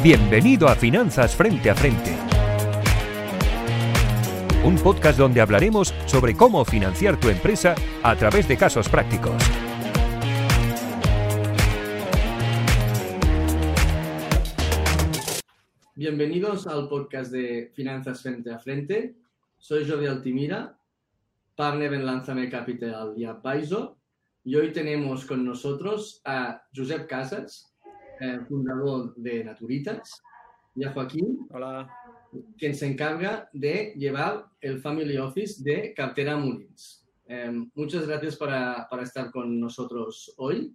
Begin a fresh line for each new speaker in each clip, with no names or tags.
Bienvenido a Finanzas Frente a Frente. Un podcast donde hablaremos sobre cómo financiar tu empresa a través de casos prácticos.
Bienvenidos al podcast de Finanzas Frente a Frente. Soy Jordi Altimira, partner en Lanzame Capital y Advisor. Y hoy tenemos con nosotros a Josep Casas, eh, fundador de Naturitas, y a Joaquín,
Hola.
quien se encarga de llevar el Family Office de Cartera Mullins. Eh, muchas gracias para, para, estar con nosotros hoy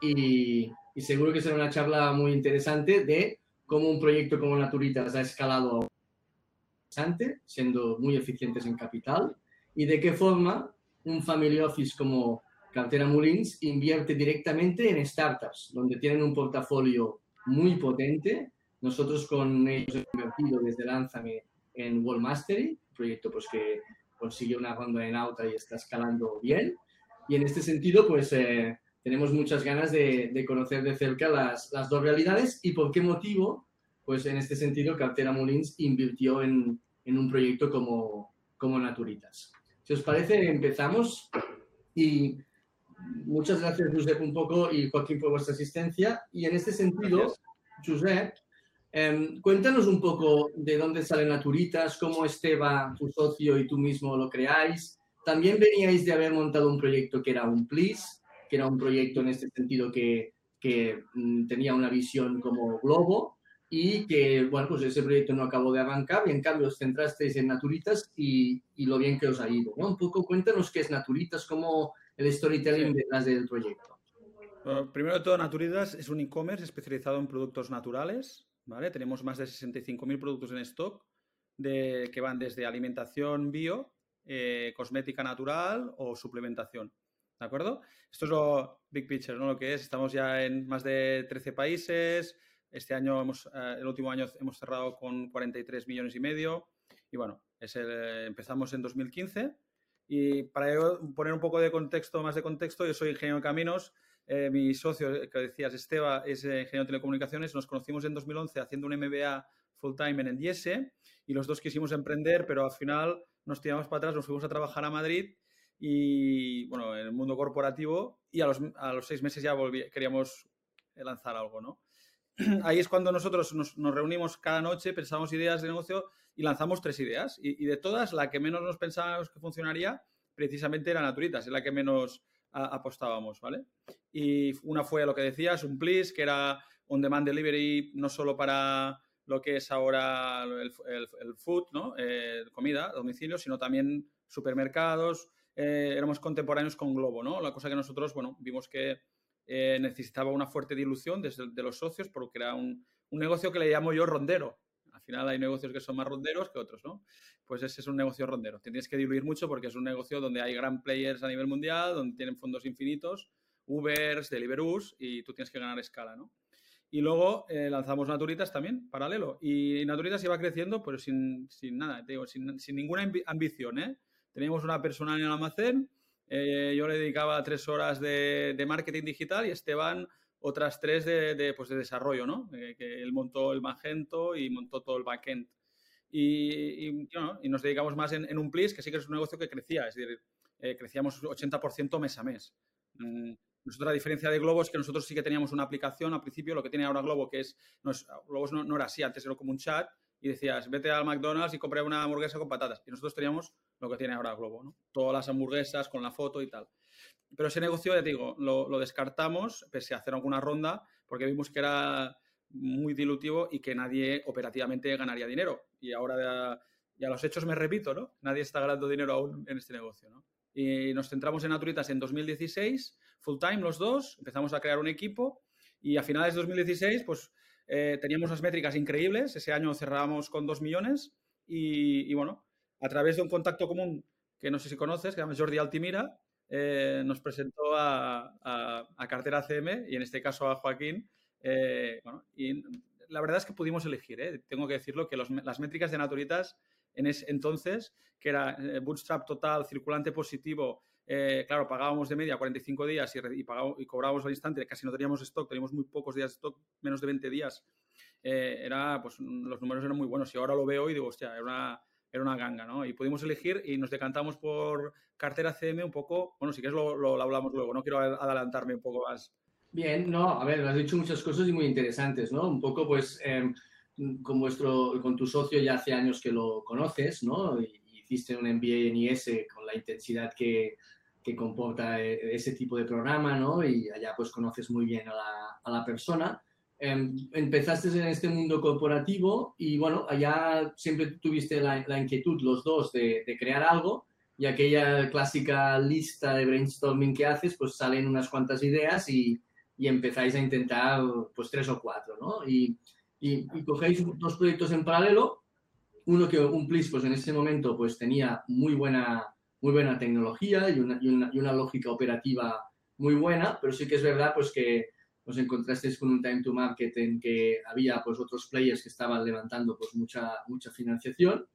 y, y, seguro que será una charla muy interesante de cómo un proyecto como Naturitas ha escalado interesante, siendo muy eficientes en capital y de qué forma un Family Office como Cartera Mullins invierte directamente en startups, donde tienen un portafolio muy potente. Nosotros con ellos hemos invertido desde Lánzame en Wallmastery, un proyecto pues, que consiguió una ronda en auto y está escalando bien. Y en este sentido, pues eh, tenemos muchas ganas de, conocer de cerca las, las, dos realidades y por qué motivo, pues en este sentido, Cartera Mullins invirtió en, en un proyecto como, como Naturitas. Si os parece, empezamos y muchas gracias, Josep, un poco y Joaquín por vuestra asistencia. Y en este sentido, gracias. Josep, eh, cuéntanos un poco de dónde salen Naturitas, cómo Esteba, tu socio y tú mismo lo creáis. También veníais de haber montado un proyecto que era un PLIS, que era un proyecto en este sentido que, que mm, tenía una visión como globo y que, bueno, pues ese proyecto no acabó de arrancar y en cambio os centrasteis en Naturitas y, y lo bien que os ha ido, ¿no? Un poco cuéntanos qué es Naturitas, cómo el storytelling sí. detrás del proyecto.
Bueno, primero de todo, Naturitas es un e-commerce especializado en productos naturales, ¿vale? Tenemos más de 65.000 productos en stock de, que van desde alimentación bio, eh, cosmética natural o suplementación, ¿de acuerdo? Esto es lo big picture, ¿no? Lo que es, estamos ya en más de 13 países, este año, hemos, eh, el último año hemos cerrado con 43 millones y medio y bueno, es el, empezamos en 2015 y para poner un poco de contexto, más de contexto, yo soy ingeniero de caminos, eh, mi socio, que decías, Esteba, es eh, ingeniero de telecomunicaciones, nos conocimos en 2011 haciendo un MBA full time en Endiese y los dos quisimos emprender, pero al final nos tiramos para atrás, nos fuimos a trabajar a Madrid y, bueno, en el mundo corporativo y a los, a los seis meses ya volví, queríamos lanzar algo, ¿no? Ahí es cuando nosotros nos, nos, reunimos cada noche, pensamos ideas de negocio y lanzamos tres ideas. Y, de todas, la que menos nos pensábamos que funcionaría precisamente era Naturitas, es la que menos apostábamos, ¿vale? Y una fue lo que decías, un Please, que era on demand delivery no solo para lo que es ahora el food, ¿no? Eh, comida, domicilio, sino también supermercados. Eh, éramos contemporáneos con Globo, ¿no? La cosa que nosotros, bueno, vimos que eh, necesitaba una fuerte dilución desde de los socios porque era un, un, negocio que le llamo yo rondero. Al final hay negocios que son más ronderos que otros, ¿no? Pues ese es un negocio rondero. Tienes que diluir mucho porque es un negocio donde hay gran players a nivel mundial, donde tienen fondos infinitos, Ubers, Deliveroo's y tú tienes que ganar escala, ¿no? Y luego eh, lanzamos Naturitas también, paralelo. Y Naturitas iba creciendo, pero sin, sin nada, te digo, sin, sin ninguna ambición, ¿eh? Teníamos una persona en el almacén, eh, yo le dedicaba tres horas de, de, marketing digital y Esteban otras tres de, de, pues de desarrollo, ¿no? Eh, que él montó el Magento y montó todo el backend. Y, y, y nos dedicamos más en, en, un Please, que sí que es un negocio que crecía, es decir, eh, crecíamos 80% mes a mes. Mm, nosotros, a diferencia de Globo, es que nosotros sí que teníamos una aplicación al principio, lo que tiene ahora Globo, que es, no es Globo no, no era así, antes era como un chat, y decías, vete al McDonald's y compré una hamburguesa con patatas. Y nosotros teníamos lo que tiene ahora Globo, ¿no? Todas las hamburguesas con la foto y tal. Pero ese negocio, ya te digo, lo, lo, descartamos, pese a hacer alguna ronda, porque vimos que era muy dilutivo y que nadie operativamente ganaría dinero. Y ahora ya los hechos me repito, ¿no? Nadie está ganando dinero aún en este negocio, ¿no? Y nos centramos en Naturitas en 2016, full time los dos, empezamos a crear un equipo y a finales de 2016, pues eh, teníamos unas métricas increíbles. Ese año cerrábamos con 2 millones y, y, bueno, a través de un contacto común que no sé si conoces, que se llama Jordi Altimira, eh, nos presentó a, Cartera CM y en este caso a Joaquín. Eh, y la verdad es que pudimos elegir, ¿eh? tengo que decirlo, que las métricas de Naturitas en ese entonces, que era eh, bootstrap total, circulante positivo, claro, pagábamos de media 45 días y, y, cobrábamos al instante, casi no teníamos stock, teníamos muy pocos días de stock, menos de 20 días era, pues los números eran muy buenos y ahora lo veo y digo, hostia, era una, era una ganga, ¿no? Y pudimos elegir y nos decantamos por cartera CM un poco, bueno, si quieres lo, lo, hablamos luego, no quiero adelantarme un poco más.
Bien, no, a ver, has dicho muchas cosas y muy interesantes, ¿no? Un poco, pues, em, con, vuestro, con tu socio ya hace años que lo conoces, ¿no? Y, hiciste un MBA en IS con la intensidad que, que, comporta eh, ese tipo de programa, ¿no? Y allá, pues, conoces muy bien a la, a la persona. Em, empezaste en este mundo corporativo y bueno, allá siempre tuviste la, inquietud los dos de, crear algo y aquella clásica lista de brainstorming que haces, pues salen unas cuantas ideas y, y empezáis a intentar pues tres o cuatro, ¿no? Y, y, cogéis dos proyectos en paralelo, uno que un Plis pues en ese momento pues tenía muy buena, muy buena tecnología y una, y una, y una lógica operativa muy buena, pero sí que es verdad pues que os encontrasteis con un time to market en que había pues otros players que estaban levantando pues mucha, mucha financiación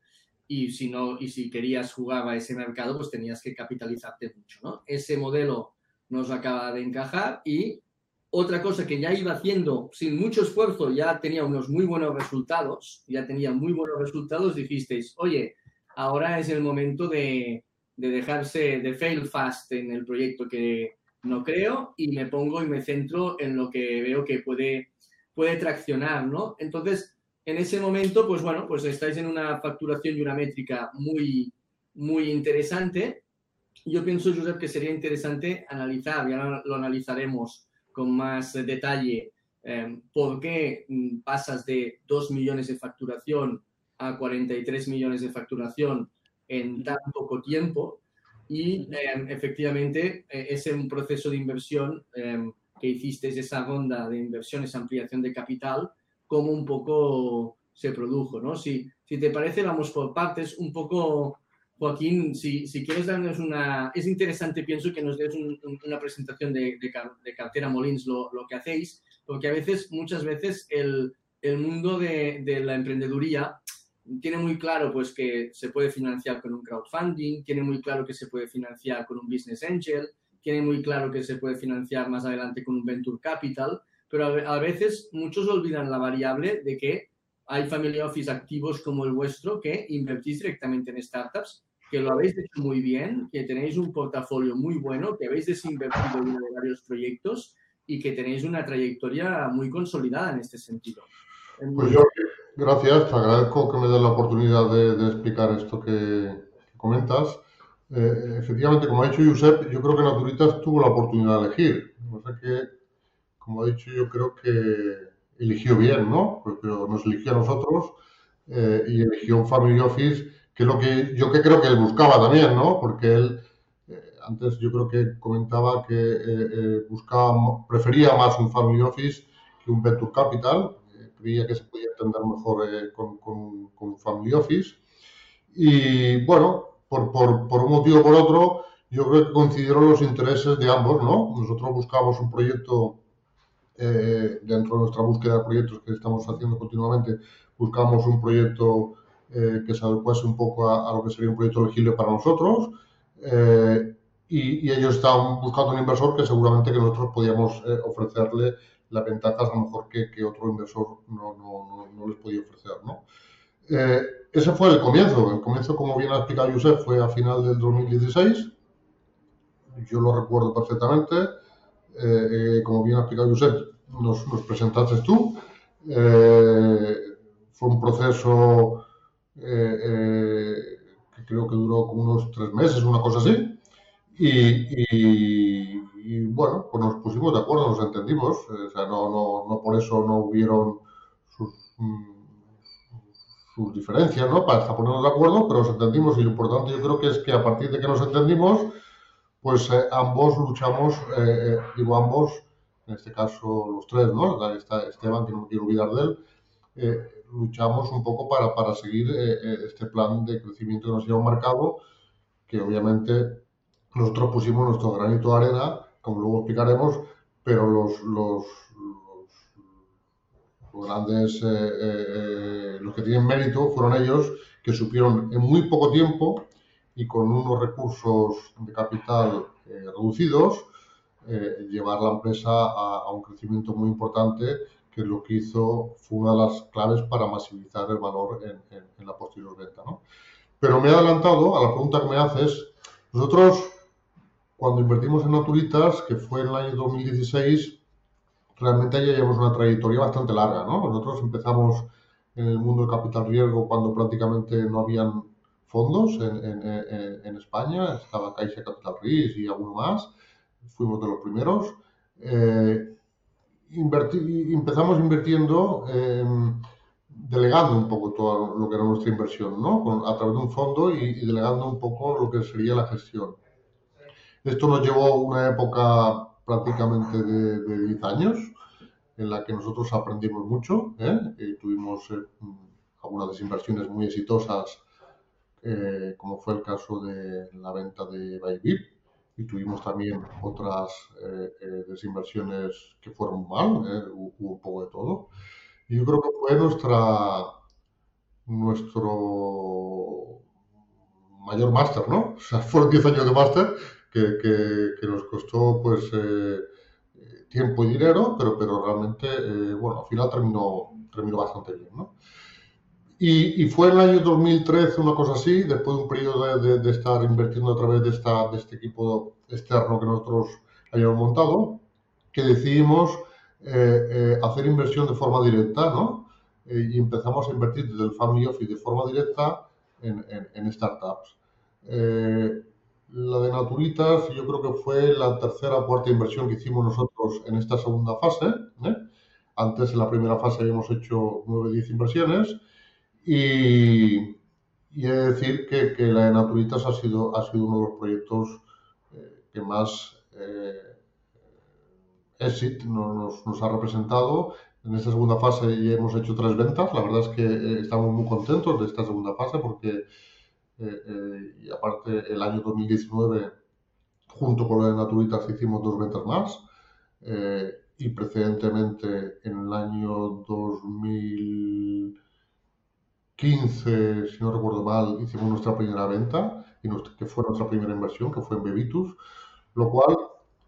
y si, no, y si querías jugar a ese mercado pues tenías que capitalizarte mucho, ¿no? Ese modelo nos acaba de encajar y otra cosa que ya iba haciendo sin mucho esfuerzo, ya tenía unos muy buenos resultados, ya tenía muy buenos resultados, dijisteis, oye, ahora es el momento de, de dejarse de fail fast en el proyecto que, no creo y me pongo y me centro en lo que veo que puede, puede traccionar, ¿no? Entonces, en ese momento, pues bueno, pues estáis en una facturación y una métrica muy, muy interesante. Yo pienso, Josep, que sería interesante analizar, ya lo analizaremos con más detalle, eh, por qué pasas de 2 millones de facturación a 43 millones de facturación en tan poco tiempo y em, efectivamente eh, es un proceso de inversión em, que hiciste, esa ronda de inversión, esa ampliación de capital, como un poco se produjo, ¿no? Si, si te parece, vamos por partes, un poco, Joaquín, si, si quieres darnos una... Es interesante, pienso, que nos des una presentación de, de, cartera Molins, lo, lo, que hacéis, porque a veces, muchas veces, el, el mundo de, de la emprendeduría tiene muy claro pues que se puede financiar con un crowdfunding, tiene muy claro que se puede financiar con un business angel, tiene muy claro que se puede financiar más adelante con un venture capital, pero a veces muchos olvidan la variable de que hay family office activos como el vuestro que invertís directamente en startups, que lo habéis hecho muy bien, que tenéis un portafolio muy bueno, que habéis desinvertido en varios proyectos y que tenéis una trayectoria muy consolidada en este sentido.
Pues yo, gracias, te agradezco que me des la oportunidad de, explicar esto que, comentas. Eh, efectivamente, como ha dicho Josep, yo creo que Naturitas tuvo la oportunidad de elegir. No sé que, como ha dicho, yo creo que eligió bien, ¿no? Pero nos eligió a nosotros eh, y eligió un family office, que es lo que yo que creo que él buscaba también, ¿no? Porque él, eh, antes yo creo que comentaba que buscaba, prefería más un family office que un venture capital, creía que se podía entender mejor eh, con, Family Office. Y bueno, por, por, un motivo o por otro, yo creo que coincidieron los intereses de ambos, ¿no? Nosotros buscamos un proyecto, eh, dentro de nuestra búsqueda de proyectos que estamos haciendo continuamente, buscamos un proyecto eh, que se adecuase un poco a, lo que sería un proyecto elegible para nosotros. y, ellos estaban buscando un inversor que seguramente que nosotros podíamos ofrecerle la ventaja a lo mejor que, que otro inversor no, no, no, les podía ofrecer. ¿no? Eh, ese fue el comienzo. El comienzo, como bien ha explicado Josep, fue a final del 2016. Yo lo recuerdo perfectamente. Eh, eh, como bien ha explicado Josep, nos, nos presentaste tú. fue un proceso que creo que duró como unos tres meses, una cosa así. y, y bueno, pues nos pusimos de acuerdo, nos entendimos, eh, o sea, no, no, no por eso no hubieron sus, mm, sus diferencias, ¿no? Para ponernos de acuerdo, pero nos entendimos y lo importante yo creo que es que a partir de que nos entendimos, pues eh, ambos luchamos, eh, digo ambos, en este caso los tres, ¿no? Está Esteban, que no me quiero olvidar de él, luchamos un poco para, para seguir este plan de crecimiento que nos lleva marcado, que obviamente nosotros pusimos nuestro granito de arena como luego explicaremos, pero los, grandes, eh, eh, los que tienen mérito fueron ellos que supieron en muy poco tiempo y con unos recursos de capital eh, reducidos llevar la empresa a, un crecimiento muy importante que que lo que hizo fue una de las claves para maximizar el valor en, la posterior venta. ¿no? Pero me he adelantado a la pregunta que me haces. Nosotros, cuando invertimos en Naturitas, que fue en el año 2016, realmente ya llevamos una trayectoria bastante larga. ¿no? Nosotros empezamos en el mundo del capital riesgo cuando prácticamente no habían fondos en, España, estaba Caixa Capital Risk y alguno más, fuimos de los primeros. Eh, empezamos invirtiendo, delegando un poco todo lo que era nuestra inversión, ¿no? a través de un fondo y, delegando un poco lo que sería la gestión. Esto nos llevó una época prácticamente de, 10 años, en la que nosotros aprendimos mucho, ¿eh? y tuvimos eh, algunas desinversiones muy exitosas, eh, como fue el caso de la venta de Bybit, y tuvimos también otras eh, eh, desinversiones que fueron mal, eh, hubo un poco de todo. Y yo creo que fue nuestra, nuestro mayor máster, ¿no? O sea, fueron 10 años de máster que, que, nos costó pues tiempo y dinero, pero, pero realmente, bueno, al final terminó, terminó bastante bien, ¿no? Y, fue en el año 2013, una cosa así, después de un periodo de, estar invirtiendo a través de, esta, de este equipo externo que nosotros habíamos montado, que decidimos eh, eh, hacer inversión de forma directa, ¿no? Eh, y empezamos a invertir desde el Family Office de forma directa en, en startups. La de Naturitas, yo creo que fue la tercera cuarta inversión que hicimos nosotros en esta segunda fase. Antes, en la primera fase, habíamos hecho 9 o 10 inversiones y, y he de decir que, que, la de Naturitas ha sido, ha sido uno de los proyectos eh, que más eh, exit nos, nos, ha representado. En esta segunda fase ya hemos hecho tres ventas. La verdad es que eh, estamos muy contentos de esta segunda fase porque, eh, y aparte, el año 2019, junto con la de Naturitas, hicimos dos ventas más. y precedentemente, en el año 2000 15, si no recuerdo mal, hicimos nuestra primera venta, y que fue nuestra primera inversión, que fue en Bebitus, lo cual,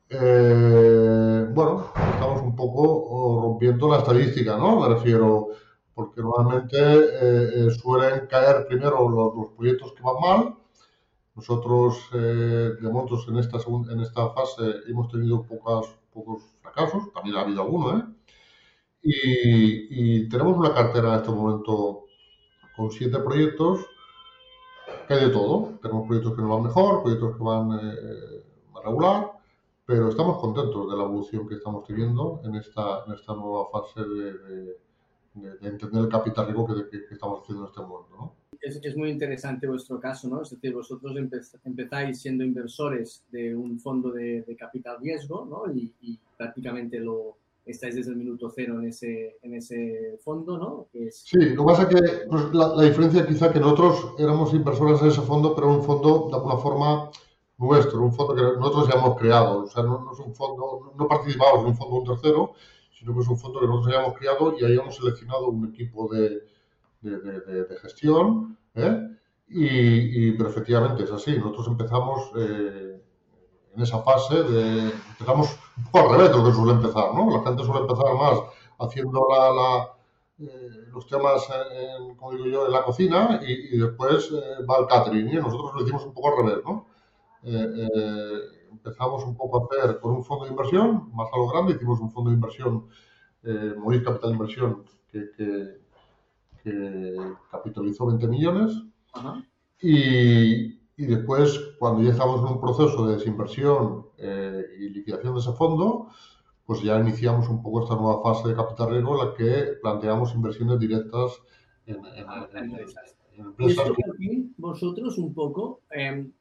eh, bueno, estamos un poco rompiendo la estadística, ¿no? Me refiero, porque normalmente eh, eh, suelen caer primero los, proyectos que van mal. Nosotros, de montos en esta, en esta fase, hemos tenido pocas, pocos fracasos, también ha habido alguno, ¿eh? Y, y tenemos una cartera en este momento con siete proyectos que hay de todo. Tenemos proyectos que nos van mejor, proyectos que van eh, regular, pero estamos contentos de la evolución que estamos teniendo en esta, en esta nueva fase de, entender el capital riesgo que, estamos haciendo en este momento. ¿no?
Es, es, muy interesante vuestro caso, ¿no? Es decir, vosotros empezáis siendo inversores de un fondo de, capital riesgo, ¿no? Y, y prácticamente lo, estáis desde el minuto cero en ese, en ese fondo, ¿no?
Sí, lo que pasa es que pues, la, la, diferencia quizá que nosotros éramos inversores en ese fondo, pero un fondo de alguna forma nuestro, un fondo que nosotros ya hemos creado. O sea, no, es un fondo, no participamos en un fondo de un tercero, sino que es un fondo que nosotros hayamos creado y hayamos seleccionado un equipo de, de, de, gestión, ¿eh? Y, y, pero efectivamente es así. Nosotros empezamos eh, en esa fase de empezamos un poco al revés de lo que suele empezar, ¿no? La gente suele empezar más haciendo la, eh, los temas, en, como digo yo, en la cocina y, después eh, va al catering. Y nosotros lo hicimos un poco al revés, ¿no? Eh, empezamos un poco a hacer con un fondo de inversión, más a lo grande, hicimos un fondo de inversión, eh, Capital de Inversión, que, que, capitalizó 20 millones. Y, y después, cuando ya estamos en un proceso de desinversión eh, y liquidación de ese fondo, pues ya iniciamos un poco esta nueva fase de capital riesgo en la que planteamos inversiones directas en, empresas.
vosotros un poco, em,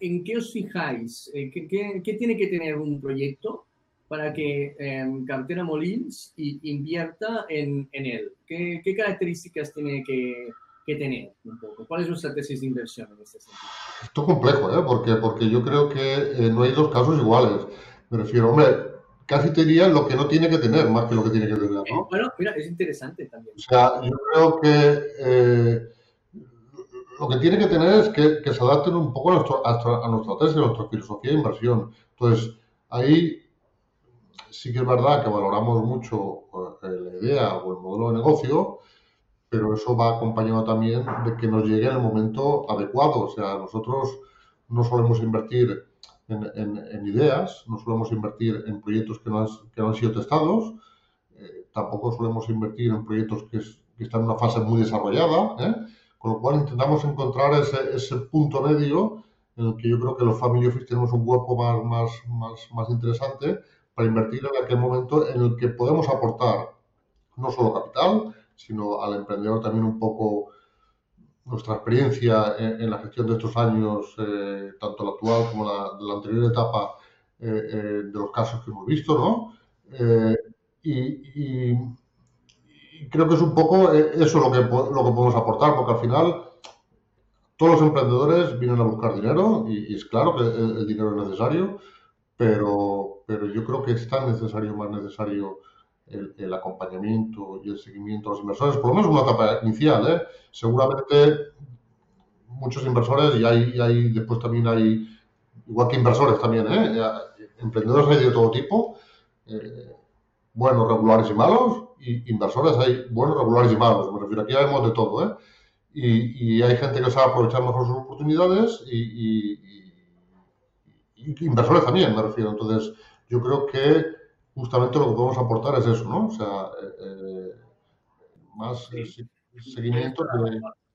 ¿en qué os fijáis? Eh, ¿Qué, qué, tiene que tener un proyecto para que eh, Cartera Molins invierta en, en él? ¿Qué, ¿Qué, características tiene que, que tener un poco? ¿Cuál es nuestra tesis de inversión en este sentido?
Esto es complejo, ¿eh? porque, porque yo creo que eh, no hay dos casos iguales. Me refiero, hombre, casi te diría lo que no tiene que tener más que lo que tiene que tener. ¿no?
Eh, bueno, mira, es interesante también.
O sea, yo creo que eh, lo que tiene que tener es que, que se adapten un poco a, nuestro, a, nuestra tesis, a nuestra filosofía de inversión. Entonces, ahí sí que es verdad que valoramos mucho eh, la idea o el modelo de negocio, pero eso va acompañado también de que nos llegue en el momento adecuado. O sea, nosotros no solemos invertir en, ideas, no solemos invertir en proyectos que no, han, sido testados, eh, tampoco solemos invertir en proyectos que, están en una fase muy desarrollada, ¿eh? Con lo cual intentamos encontrar ese, punto medio en el que yo creo que los family office tenemos un hueco más, más, más, más interesante para invertir en aquel momento en el que podemos aportar no solo capital, sino al emprendedor también un poco nuestra experiencia en, la gestión de estos años, eh, tanto la actual como la, la anterior etapa eh, eh, de los casos que hemos visto, ¿no? Y, creo que es un poco eso lo que, lo que podemos aportar, porque al final todos los emprendedores vienen a buscar dinero y, es claro que el, dinero es necesario, pero, pero yo creo que es tan necesario, más necesario el, acompañamiento y el seguimiento a los inversores, por lo menos en una etapa inicial. ¿eh? Seguramente muchos inversores y hay, hay, después también hay, igual que inversores también, ¿eh? emprendedores hay de todo tipo, eh, buenos, regulares y malos, y inversores hay buenos, regulares y malos. Me refiero, aquí vemos de todo. ¿eh? Y, y, hay gente que sabe aprovechar mejor sus oportunidades y, inversores también, me refiero. Entonces, yo creo que justamente lo que podemos aportar es eso, ¿no? O sea, eh, eh, más seguimiento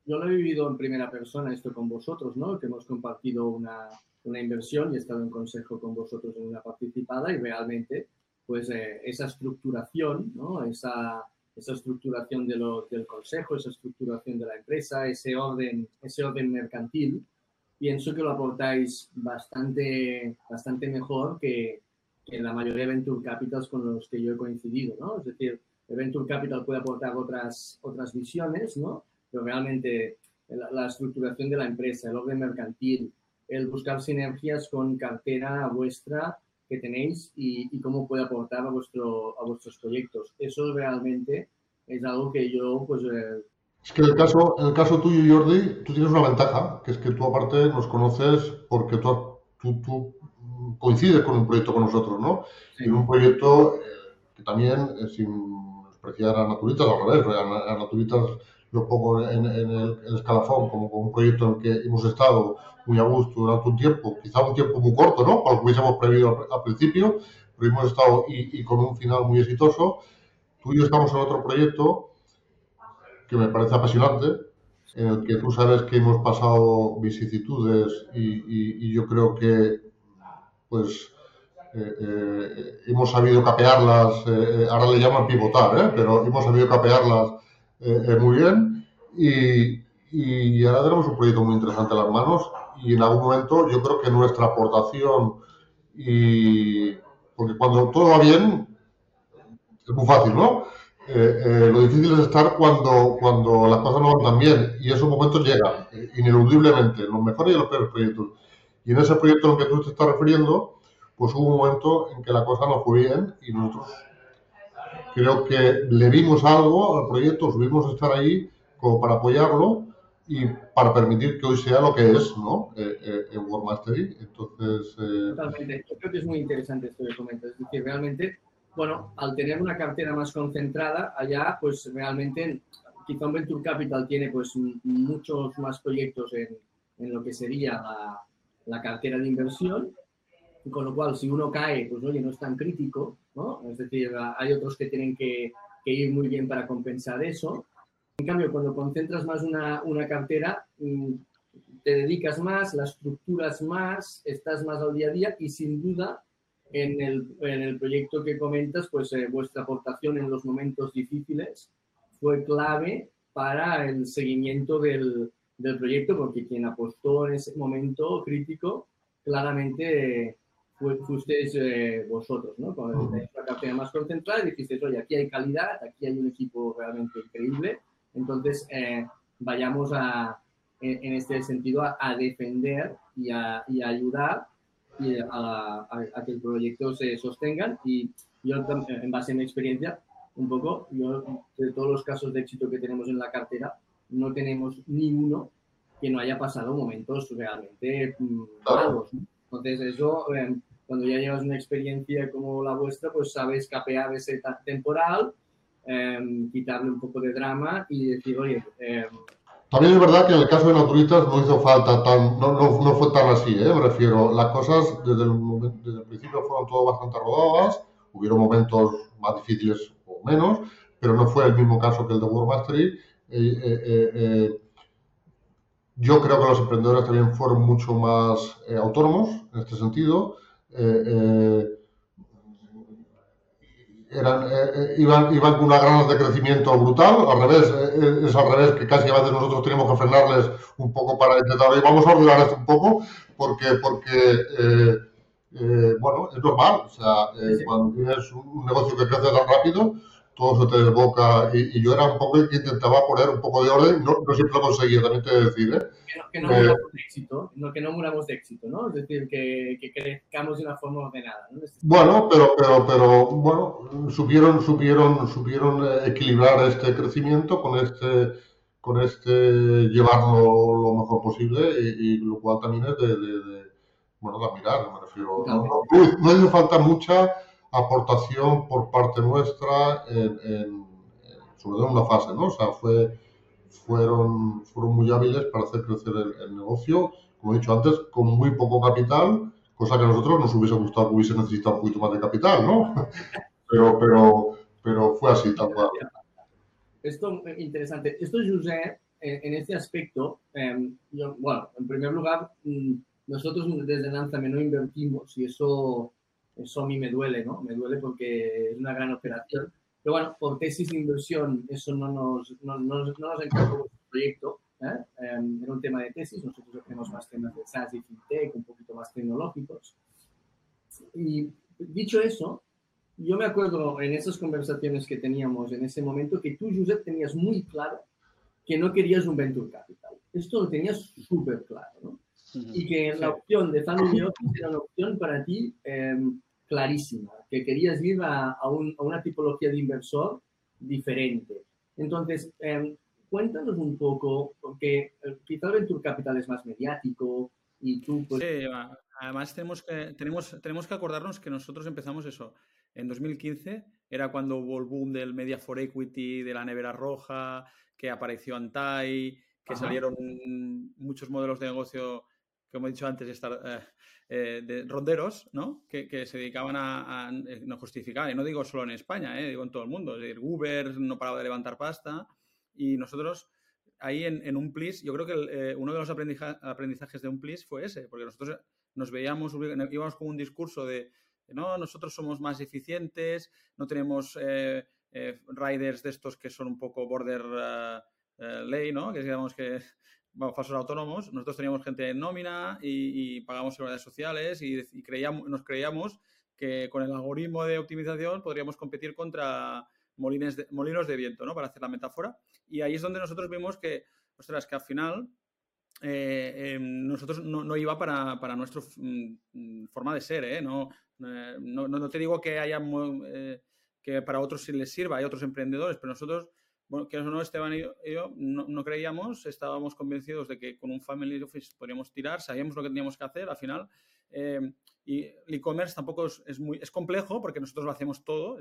Yo lo he vivido en primera persona esto con vosotros, ¿no? Que hemos compartido una, una inversión y he estado en consejo con vosotros en una participada y realmente, pues, eh, esa estructuración, ¿no? Esa, esa estructuración del consejo, esa estructuración de la empresa, ese orden, ese orden mercantil, pienso que lo aportáis bastante, bastante mejor que, en la mayoría de Venture Capitals con los que yo he coincidido, ¿no? Es decir, el Venture Capital puede aportar otras, otras visiones, ¿no? Pero realmente la, estructuración de la empresa, el orden mercantil, el buscar sinergias con cartera vuestra que tenéis y, cómo puede aportar a, vuestro, a vuestros proyectos. Eso realmente es algo que yo, pues... Eh,
es que en el, caso, en el caso tuyo, Jordi, tú tienes una ventaja, que es que tú aparte nos conoces porque tú, tú, tú coincide con un proyecto con nosotros, ¿no? Y un proyecto eh, que también, eh, sin despreciar a Naturitas, al revés, a, Naturitas lo pongo en, el, escalafón como, un proyecto en el que hemos estado muy a gusto durante un tiempo, quizá un tiempo muy corto, ¿no? Por lo hubiésemos previsto al, principio, pero hemos estado y, con un final muy exitoso. Tú y yo estamos en otro proyecto que me parece apasionante, en el que tú sabes que hemos pasado vicisitudes y yo creo que pues eh, eh, hemos sabido capearlas, eh, ahora le llaman pivotar, pero hemos sabido capearlas muy bien y, y, ahora tenemos un proyecto muy interesante en las manos y en algún momento yo creo que nuestra aportación y porque cuando todo va bien es muy fácil, ¿no? lo difícil es estar cuando, cuando las cosas no van tan bien y esos momentos llegan ineludiblemente, los mejores y los peores proyectos. Y en ese proyecto el que tú te estás refiriendo, pues hubo un momento en que la cosa no fue bien y nosotros creo que le vimos algo al proyecto, subimos estar ahí como para apoyarlo y para permitir que hoy sea lo que es, ¿no? Eh, eh, en World Mastery. Entonces...
Eh, Totalmente. Yo creo que es muy interesante esto que comentas. Es decir, realmente, bueno, al tener una cartera más concentrada, allá, pues realmente, quizá un Venture Capital tiene pues muchos más proyectos en, en lo que sería la, la cartera de inversión, con lo cual si uno cae, pues oye, no es tan crítico, ¿no? Es decir, hay otros que tienen que, ir muy bien para compensar eso. En cambio, cuando concentras más una, una cartera, mm, te dedicas más, la estructuras más, estás más al día a día y sin duda en el, en el proyecto que comentas, pues eh, vuestra aportación en los momentos difíciles fue clave para el seguimiento del, del proyecto, porque quien apostó en ese momento crítico, claramente fuisteis eh, vosotros, ¿no? Con la cartera más concentrada y dijisteis, oye, aquí hay calidad, aquí hay un equipo realmente increíble, entonces eh, vayamos a, en, este sentido a, defender y a, y ayudar y a, a, que el proyecto se sostenga y yo en base a mi experiencia un poco yo de todos los casos de éxito que tenemos en la cartera no tenemos ni uno que no haya pasado momentos realmente mm, malos. Entonces, eso, em, cuando ya llevas una experiencia como la vuestra, pues sabes capear ese temporal, em, quitarle un poco de drama y decir, oye... Em,
también es verdad que en el caso de Naturitas no hizo falta tan, no, no, no fue tan así, ¿eh? me refiero, las cosas desde el, desde el principio fueron todo bastante rodadas, hubieron momentos más difíciles o menos, pero no fue el mismo caso que el de World Mastery. Eh, eh, eh, yo creo que los emprendedores también fueron mucho más autónomos en este sentido. Eran, iban, iban, con unas ganas de crecimiento brutal, al revés, es al revés, que casi a veces nosotros tenemos que frenarles un poco para intentar, vamos a ordenar esto un poco, porque, porque bueno, es normal, o sea, cuando tienes un negocio que crece tan rápido, todo se te desboca y, yo era un poco que intentaba poner un poco de orden, no, no siempre lo conseguía, también te decir, ¿eh?
Que no, que no eh, de éxito, no, que no muramos de éxito, ¿no? Es decir, que, que crezcamos de una forma ordenada, ¿no?
Bueno, pero, pero, pero, bueno, supieron, supieron, supieron eh, equilibrar este crecimiento con este, con este llevarlo lo mejor posible y, lo cual también es de, de, bueno, de admirar, me refiero. No, no, no hace falta mucha aportación por parte nuestra, en, sobre todo en una fase, ¿no? O sea, fue, fueron, fueron muy hábiles para hacer crecer el, negocio, como he dicho antes, con muy poco capital, cosa que a nosotros nos hubiese gustado que hubiese necesitado un poquito más de capital, ¿no? Pero, pero, pero fue así, tal cual.
Esto es interesante. Esto, José, en este aspecto, em, bueno, en primer lugar, mm, nosotros desde Lanzame no invertimos y eso eso a mí me duele, ¿no? Me duele porque es una gran operación. Pero bueno, por tesis de inversión, eso no nos, no, no, no nos encargó el proyecto. ¿eh? Em, era un tema de tesis, nosotros hacemos más temas de SaaS y FinTech, un poquito más tecnológicos. Y dicho eso, yo me acuerdo en esas conversaciones que teníamos en ese momento que tú, Josep, tenías muy claro que no querías un venture capital. Esto lo tenías súper claro, ¿no? Y que la opción de Family Office era una opción para ti eh, clarísima, que querías ir a, a, un, a, una tipología de inversor diferente. Entonces, eh, cuéntanos un poco, porque eh, quizá Venture Capital es más mediático y tú... Pues...
Sí, además tenemos que, tenemos, tenemos que acordarnos que nosotros empezamos eso. En 2015 era cuando hubo el boom del Media for Equity, de la nevera roja, que apareció Antai, que salieron muchos modelos de negocio como he dicho antes, estar, eh, eh, de ronderos, ¿no? Que, se dedicaban a, eh, no justificar, y no digo solo en España, digo en todo el mundo, es decir, Uber no paraba de levantar pasta y nosotros ahí en, en un plis, yo creo que uno de los aprendizajes de un plis fue ese, porque nosotros nos veíamos, íbamos con un discurso de, no, nosotros somos más eficientes, no tenemos riders de estos que son un poco border ley, ¿no? Que digamos que bueno, falsos autónomos, nosotros teníamos gente en nómina y, y pagamos seguridades sociales y, creíamos, nos creíamos que con el algoritmo de optimización podríamos competir contra molines de, molinos de viento, ¿no? Para hacer la metáfora. Y ahí es donde nosotros vimos que, ostras, que al final eh, em, nosotros no, iba para, para nuestra mm, forma de ser, ¿eh? eh no, no, no, te digo que haya eh, que para otros sí les sirva, hay otros emprendedores, pero nosotros que no, Esteban y yo no, creíamos, estábamos convencidos de que con un Family Office podríamos tirar, sabíamos lo que teníamos que hacer al final. Eh, y el e-commerce tampoco es, muy es complejo porque nosotros lo hacemos todo,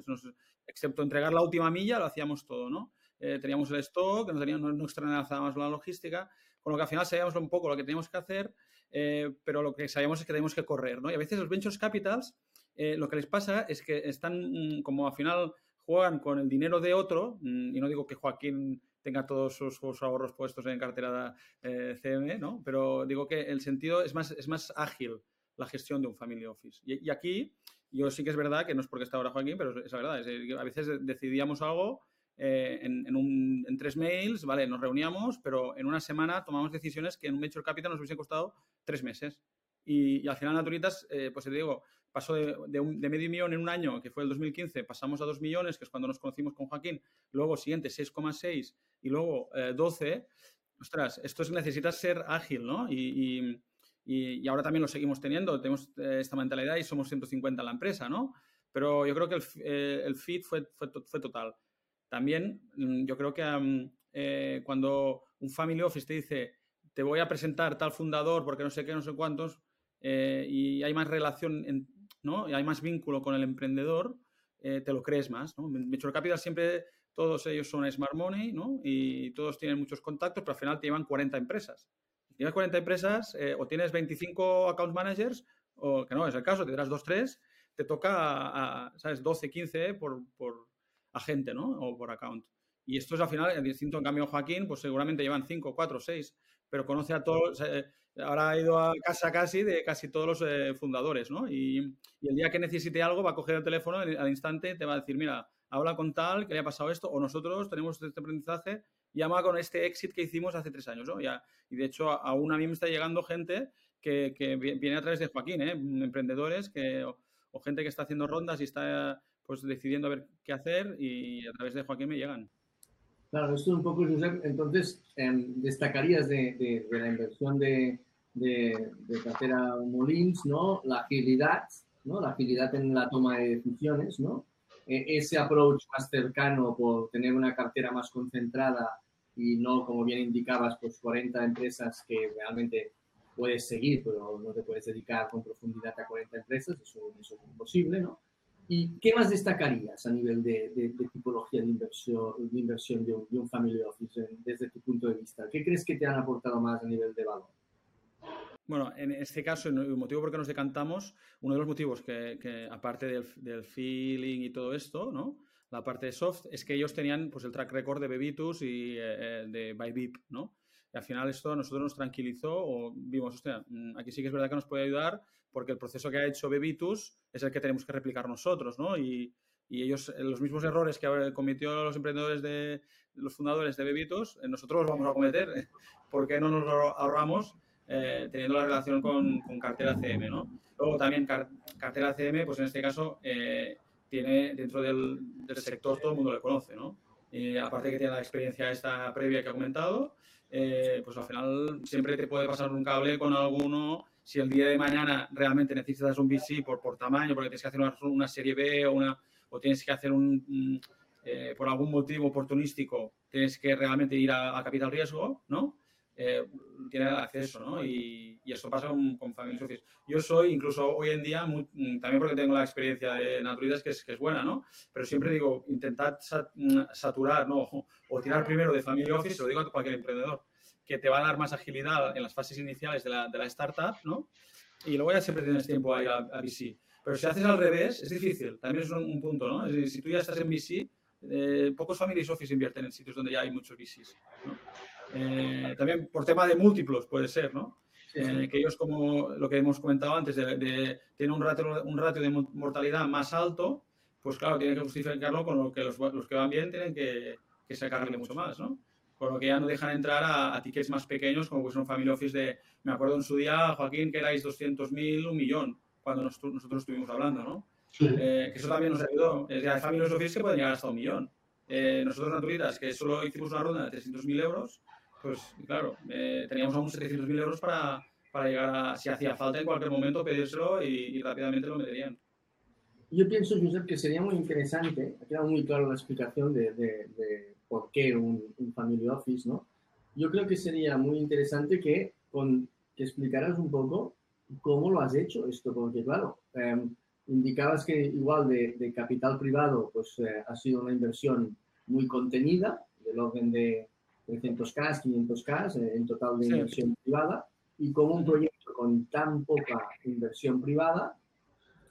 excepto entregar la última milla, lo hacíamos todo, ¿no? Eh, teníamos el stock, no, teníamos, no externalizábamos la logística, con lo que al final sabíamos un poco lo que teníamos que hacer, eh, pero lo que sabíamos es que teníamos que correr, ¿no? Y a veces los ventures capitals, lo que les pasa es que están mm, como al final juegan con el dinero de otro, mm, y no digo que Joaquín tenga todos sus, ahorros puestos en cartera eh, CM, ¿no? Pero digo que el sentido es más, es más ágil la gestión de un family office. Y, aquí, yo sí que es verdad que no es porque está ahora Joaquín, pero es la verdad. Es, a veces decidíamos algo eh, en, tres mails, ¿vale? Nos reuníamos, pero en una semana tomamos decisiones que en un venture capital nos hubiesen costado tres meses. Y, al final, Naturitas, eh, pues te digo, pasó de, de, medio millón en un año, que fue el 2015, pasamos a 2 millones, que es cuando nos conocimos con Joaquín, luego siguiente 6,6 y luego 12. Eh, Ostras, esto es, necesitas ser ágil, ¿no? Y, y, y, ahora también lo seguimos teniendo, tenemos eh, esta mentalidad y somos 150 en la empresa, ¿no? Pero yo creo que el, eh, el fit fue, fue, fue, total. También mm, yo creo que cuando un family office te dice, te voy a presentar tal fundador porque no sé qué, no sé cuántos, y hay más relación en, Y hay más vínculo con el emprendedor, eh, te lo crees más, ¿no? Venture Capital siempre, todos ellos son Smart Money. Y todos tienen muchos contactos, pero al final te llevan 40 empresas. Si tienes 40 empresas eh, o tienes 25 account managers, o que no es el caso, tendrás 2, 3, te toca, a, ¿sabes? 12, 15 por, por agente, ¿no? O por account. Y esto es al final distinto. En cambio, Joaquín, pues seguramente llevan 5, 4, 6, pero conoce a todos. Eh, ahora ha ido a casa casi de casi todos los eh, fundadores, ¿no? Y, y, el día que necesite algo va a coger el teléfono al instante, te va a decir, mira, habla con tal, que le ha pasado esto, o nosotros tenemos este aprendizaje, llama con este exit que hicimos hace tres años, ¿no? Y de hecho, aún a mí me está llegando gente que, que viene a través de Joaquín, ¿eh? Emprendedores que, o, o gente que está haciendo rondas y está pues decidiendo a ver qué hacer y a través de Joaquín me llegan.
Claro, esto es un poco, Josep, entonces eh, destacarías de, de, de, la inversión de, de, cartera Molins, ¿no? La agilidad, ¿no? La agilidad en la toma de decisiones, ¿no? E, ese approach más cercano por tener una cartera más concentrada y no, como bien indicabas, pues 40 empresas que realmente puedes seguir, pero no te puedes dedicar con profundidad a 40 empresas, eso, eso es imposible, ¿no? ¿Y qué más destacarías a nivel de, tipología de inversión, de, inversión de, un, family office desde tu punto de vista? ¿Qué crees que te han aportado más a nivel de valor?
Bueno, en este caso, el motivo por qué nos decantamos, uno de los motivos que, que aparte del, feeling y todo esto, ¿no? La parte de soft, es que ellos tenían pues, el track record de Bebitus y eh, de ByBeep, ¿no? Y al final esto nosotros nos tranquilizó o vimos, hostia, mm, aquí sí que es verdad que nos puede ayudar porque el proceso que ha hecho Bebitus es el que tenemos que replicar nosotros, ¿no? Y, y ellos, los mismos errores que cometió los emprendedores de los fundadores de Bebitus, eh, nosotros los vamos a cometer. ¿Por qué no nos lo ahorramos eh, teniendo la relación con, con, cartera CM, ¿no? Luego también car cartera CM, pues en este caso, eh, tiene dentro del, del, sector todo el mundo le conoce, ¿no? Y aparte que tiene la experiencia esta previa que ha comentado, eh, pues al final siempre te puede pasar un cable con alguno. Si el día de mañana realmente necesitas un VC por, por tamaño, porque tienes que hacer una, una serie B o, una, o tienes que hacer un, eh, por algún motivo oportunístico, tienes que realmente ir a capital riesgo, ¿no? Eh, tiene acceso, ¿no? Y, y, eso pasa con, con family office. Yo soy, incluso hoy en día, muy, también porque tengo la experiencia de Naturidas, que es, que es buena, ¿no? Pero siempre digo, intentad saturar, ¿no? O, tirar primero de family office, lo digo a cualquier emprendedor, que te va a dar más agilidad en las fases iniciales de la, de la startup, ¿no? Y luego ya siempre tienes tiempo ahí a, a VC. Pero si haces al revés, es difícil. También es un, un punto, ¿no? Es decir, si tú ya estás en VC, eh, pocos family office invierten en sitios donde ya hay muchos VCs, ¿no? Eh, también por tema de múltiplos puede ser, ¿no? Sí, sí. Eh, que ellos, como lo que hemos comentado antes, de, de, tienen un ratio, un ratio de mortalidad más alto, pues claro, tienen que justificarlo con lo que los, los que van bien tienen que, que sacarle mucho más, ¿no? Con lo que ya no dejan entrar a, a tickets más pequeños, como pues un family office de, me acuerdo en su día, Joaquín, que erais 200.000, un millón, cuando nos, nosotros estuvimos hablando, ¿no? Sí. Eh, que eso también nos ayudó. Es hay family office que pueden llegar hasta un millón. Eh, nosotros, Naturitas, que solo hicimos una ronda de 300.000 euros, pues claro, eh, teníamos aún 700.000 euros para, para llegar a, si hacía falta en cualquier momento, pedírselo y, y rápidamente lo meterían.
Yo pienso, Josep, que sería muy interesante, ha quedado muy claro la explicación de, de, de por qué un, un, family office, ¿no? Yo creo que sería muy interesante que, con, que explicaras un poco cómo lo has hecho esto, porque claro, eh, indicabas que igual de, de capital privado, pues eh, ha sido una inversión muy contenida, del orden de 300K, 500K eh, en total de inversión sí. privada, y como un proyecto con tan poca inversión privada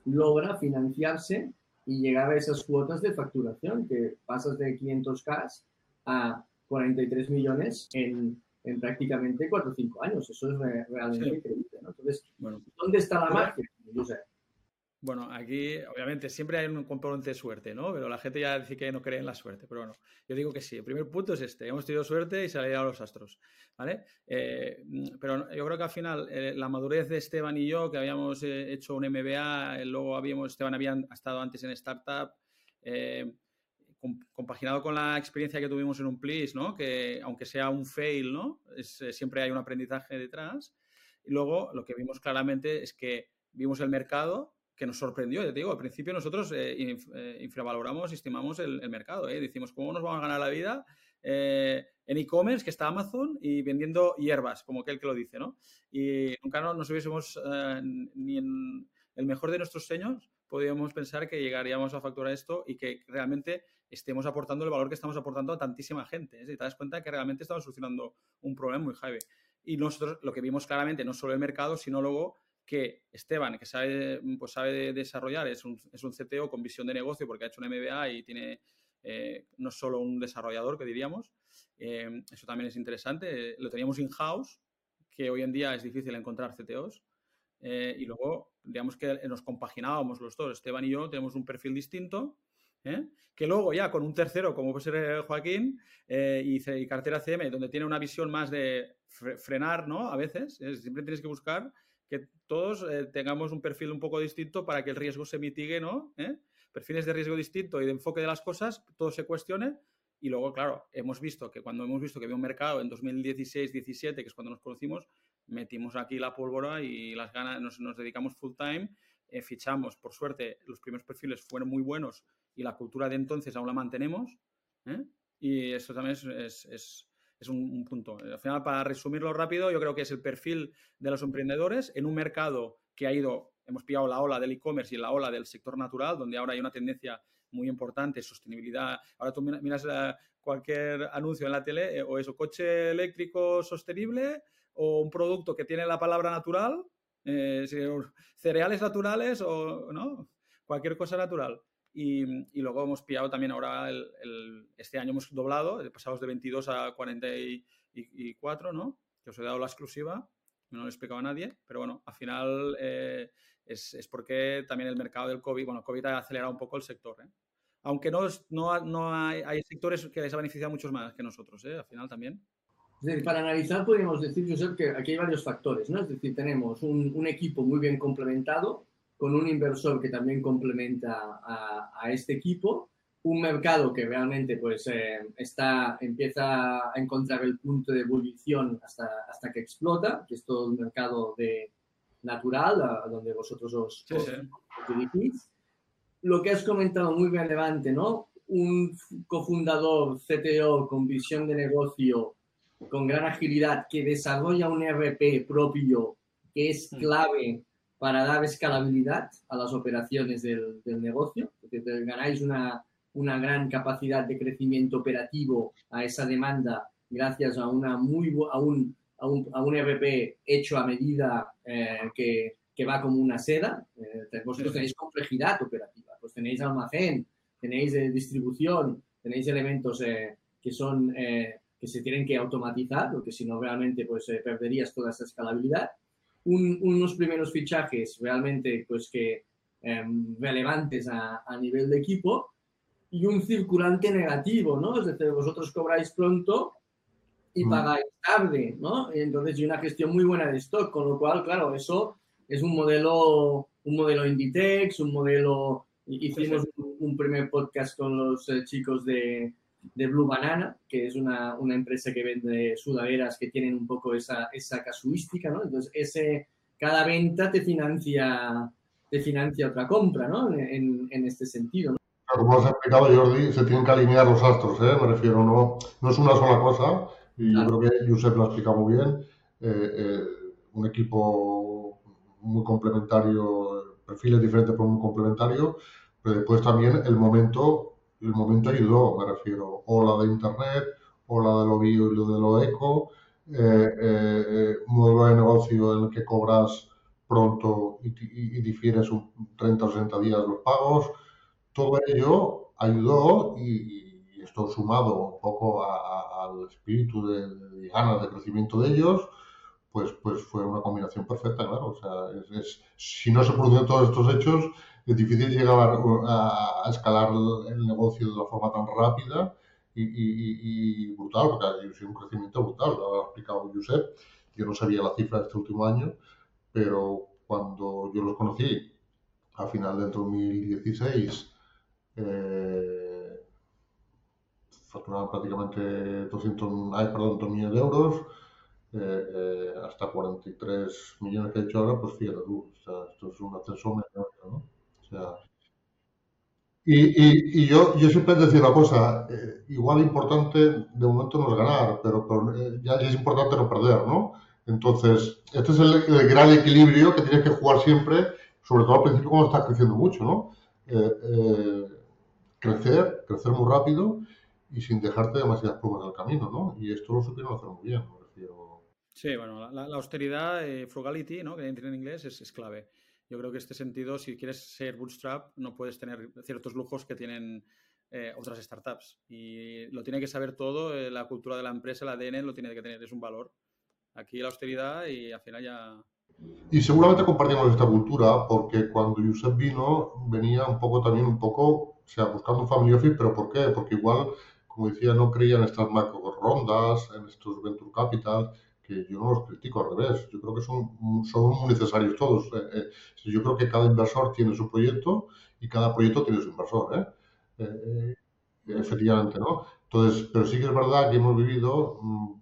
logra financiarse y llegar a esas cuotas de facturación, que pasas de 500K a 43 millones en, en prácticamente 4 o 5 años. Eso es realmente sí. increíble. ¿no? Entonces, bueno. ¿dónde está la magia? Yo sé.
Bueno, aquí obviamente siempre hay un componente de suerte, ¿no? Pero la gente ya dice que no cree en la suerte. Pero bueno, yo digo que sí. El primer punto es este. Hemos tenido suerte y se han los astros, ¿vale? Eh, pero yo creo que al final eh, la madurez de Esteban y yo, que habíamos eh, hecho un MBA, luego habíamos, Esteban había estado antes en startup, compaginado con la experiencia que tuvimos en un Please, ¿no? Que aunque sea un fail, ¿no? Es, siempre hay un aprendizaje detrás. Y luego lo que vimos claramente es que vimos el mercado que nos sorprendió. Ya te digo, al principio nosotros eh, inf eh, infravaloramos y estimamos el, el mercado. ¿eh? Decimos, ¿cómo nos vamos a ganar la vida eh, en e-commerce, que está Amazon, y vendiendo hierbas, como aquel que lo dice, ¿no? Y nunca no, nos hubiésemos eh, ni, en, el mejor de nuestros sueños, podríamos pensar que llegaríamos a facturar esto y que realmente estemos aportando el valor que estamos aportando a tantísima gente. ¿eh? te das cuenta que realmente estamos solucionando un problema muy heavy. Y nosotros lo que vimos claramente, no solo el mercado, sino luego que Esteban, que sabe, pues sabe desarrollar, es un, es un CTO con visión de negocio porque ha hecho un MBA y tiene eh, no solo un desarrollador, que diríamos. Eh, eso también es interesante. Lo teníamos in-house, que hoy en día es difícil encontrar CTOs. Eh, y luego, digamos que nos compaginábamos los dos. Esteban y yo tenemos un perfil distinto. que luego ya con un tercero, como puede ser Joaquín, y, y, cartera CM, donde tiene una visión más de frenar, ¿no? A veces, siempre tienes que buscar que todos eh, tengamos un perfil un poco distinto para que el riesgo se mitigue, ¿no? ¿Eh? Perfiles de riesgo distinto y de enfoque de las cosas, todo se cuestione. Y luego, claro, hemos visto que cuando hemos visto que había un mercado en 2016-17, que es cuando nos conocimos, metimos aquí la pólvora y las ganas, nos, dedicamos full time, eh, fichamos. Por suerte, los primeros perfiles fueron muy buenos y la cultura de entonces aún la mantenemos. Y eso también es es un, punto. Al final, para resumirlo rápido, yo creo que es el perfil de los emprendedores en un mercado que ha ido, hemos pillado la ola del e-commerce y la ola del sector natural, donde ahora hay una tendencia muy importante, sostenibilidad. Ahora tú miras cualquier anuncio en la tele, eh, o eso, coche eléctrico sostenible, o un producto que tiene la palabra natural, eh, cereales naturales, o no, cualquier cosa natural. Y, luego hemos pillado también ahora, este año hemos doblado, pasamos de 22 a 44, ¿no? Que os he dado la exclusiva, no lo he explicado a nadie, pero bueno, al final eh, es, porque también el mercado del COVID, bueno, COVID ha acelerado un poco el sector, ¿eh? Aunque no, no, no hay, hay, sectores que les ha beneficiado mucho más que nosotros, ¿eh? Al final también.
Es decir, para analizar podríamos decir, Josep, que aquí hay varios factores, ¿no? Es decir, tenemos un, un equipo muy bien complementado, con un inversor que también complementa a, este equipo, un mercado que realmente pues eh, está, empieza a encontrar el punto de ebullición hasta, hasta que explota, que es todo un mercado de natural, donde vosotros os, dirigís. Lo que has comentado muy relevante, ¿no? Un cofundador CTO con visión de negocio, con gran agilidad, que desarrolla un RP propio que es mm. clave para dar escalabilidad a las operaciones del, negocio, porque ganáis una, una, gran capacidad de crecimiento operativo a esa demanda gracias a, una muy, a, un, a, un, a un RP hecho a medida eh, que, que, va como una seda. Eh, vosotros tenéis complejidad operativa, pues tenéis almacén, tenéis eh, distribución, tenéis elementos que son que se tienen que automatizar, porque si no realmente pues perderías toda esa escalabilidad unos primeros fichajes realmente pues que em, relevantes a, a, nivel de equipo y un circulante negativo, ¿no? Es decir, vosotros cobráis pronto y mm. pagáis tarde, ¿no? Y entonces, y una gestión muy buena de stock, con lo cual, claro, eso es un modelo, un modelo Inditex, un modelo... Hicimos un primer podcast con los eh, chicos de, de Blue Banana, que es una, una, empresa que vende sudaderas que tienen un poco esa, esa casuística, ¿no? Entonces, ese, cada venta te financia, te financia otra compra, ¿no? En, en este sentido, ¿no?
Como has explicado, Jordi, se tienen que alinear los astros, ¿eh? Me refiero, no, no es una sola cosa, y yo creo que Josep lo ha explicado muy bien. Eh, eh, un equipo muy complementario, perfiles diferentes, pero muy complementario, pero después también el momento el momento ayudó, me refiero, o la de Internet, o la de lo bio y lo de lo eco, eh, eh, eh, modelo de negocio en el que cobras pronto y, difieres un 30 o 60 días los pagos, todo ello ayudó y, esto sumado un poco al espíritu de, ganas de crecimiento de ellos, pues, pues fue una combinación perfecta, claro. O sea, es, si no se producen todos estos hechos, es difícil llegar a, escalar el negocio de una forma tan rápida y, brutal, porque ha sido un crecimiento brutal, lo ha explicado Josep. Yo no sabía la cifra de este último año, pero cuando yo los conocí a final del 2016, eh, facturaban prácticamente 200, ay, perdón, 2 millones de euros. Eh, eh, hasta 43 millones que he hecho ahora, pues fíjate tú, esto es un ascenso ¿no? Y, yo, yo siempre decía una cosa, eh, igual importante de momento no es ganar, pero, eh, ya es importante no perder, ¿no? Entonces, este es el, gran equilibrio que tienes que jugar siempre, sobre todo al principio cuando estás creciendo mucho, ¿no? Eh, eh, crecer, crecer muy rápido y sin dejarte demasiadas plumas en el camino, ¿no? Y esto lo supieron hacer muy bien, refiero.
Sí, bueno, la, austeridad, eh, frugality, ¿no? Que en inglés es, es clave. Yo creo que en este sentido, si quieres ser bootstrap, no puedes tener ciertos lujos que tienen eh, otras startups. Y lo tiene que saber todo, eh, la cultura de la empresa, el ADN lo tiene que tener, es un valor. Aquí la austeridad y al final ya...
Y seguramente compartimos esta cultura porque cuando Josep vino, venía un poco también, un poco, o sea, buscando un family office, pero ¿por qué? Porque igual, como decía, no creía en estas macro rondas, en estos venture capital, que yo no los critico, al revés. Yo creo que son, son muy necesarios todos. Eh, yo creo que cada inversor tiene su proyecto y cada proyecto tiene su inversor. ¿eh? Eh, efectivamente, ¿no? Entonces, pero sí que es verdad que hemos vivido mm,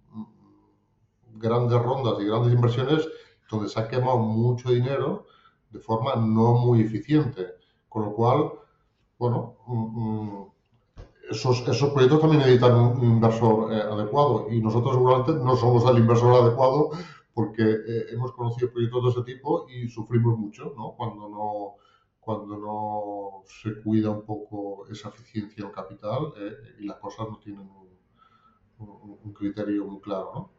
grandes rondas y grandes inversiones donde se ha quemado mucho dinero de forma no muy eficiente. Con lo cual, bueno, mm, mm, esos, esos proyectos también necesitan un inversor eh, adecuado y nosotros seguramente no somos el inversor adecuado porque eh, hemos conocido proyectos de ese tipo y sufrimos mucho, ¿no? Cuando no cuando no se cuida un poco esa eficiencia del capital eh, y las cosas no tienen un, criterio muy claro, ¿no?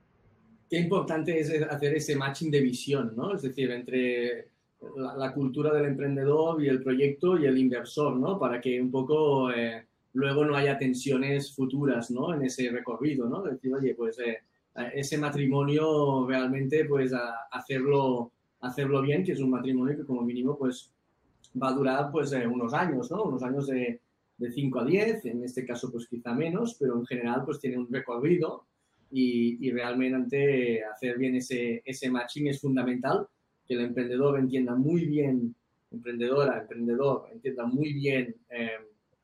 Qué importante es hacer ese matching de visión, ¿no? Es decir, entre la, cultura del emprendedor y el proyecto y el inversor, ¿no? Para que un poco eh, luego no haya tensiones futuras, ¿no? En ese recorrido, ¿no? Decir, oye, pues eh, ese matrimonio realmente, pues hacerlo, hacerlo bien, que es un matrimonio que como mínimo, pues va a durar pues eh, unos años, ¿no? Unos años de, de 5 a 10, en este caso pues quizá menos, pero en general pues tiene un recorrido y, y realmente hacer bien ese, ese matching es fundamental, que el emprendedor entienda muy bien, emprendedora, emprendedor, entienda muy bien eh,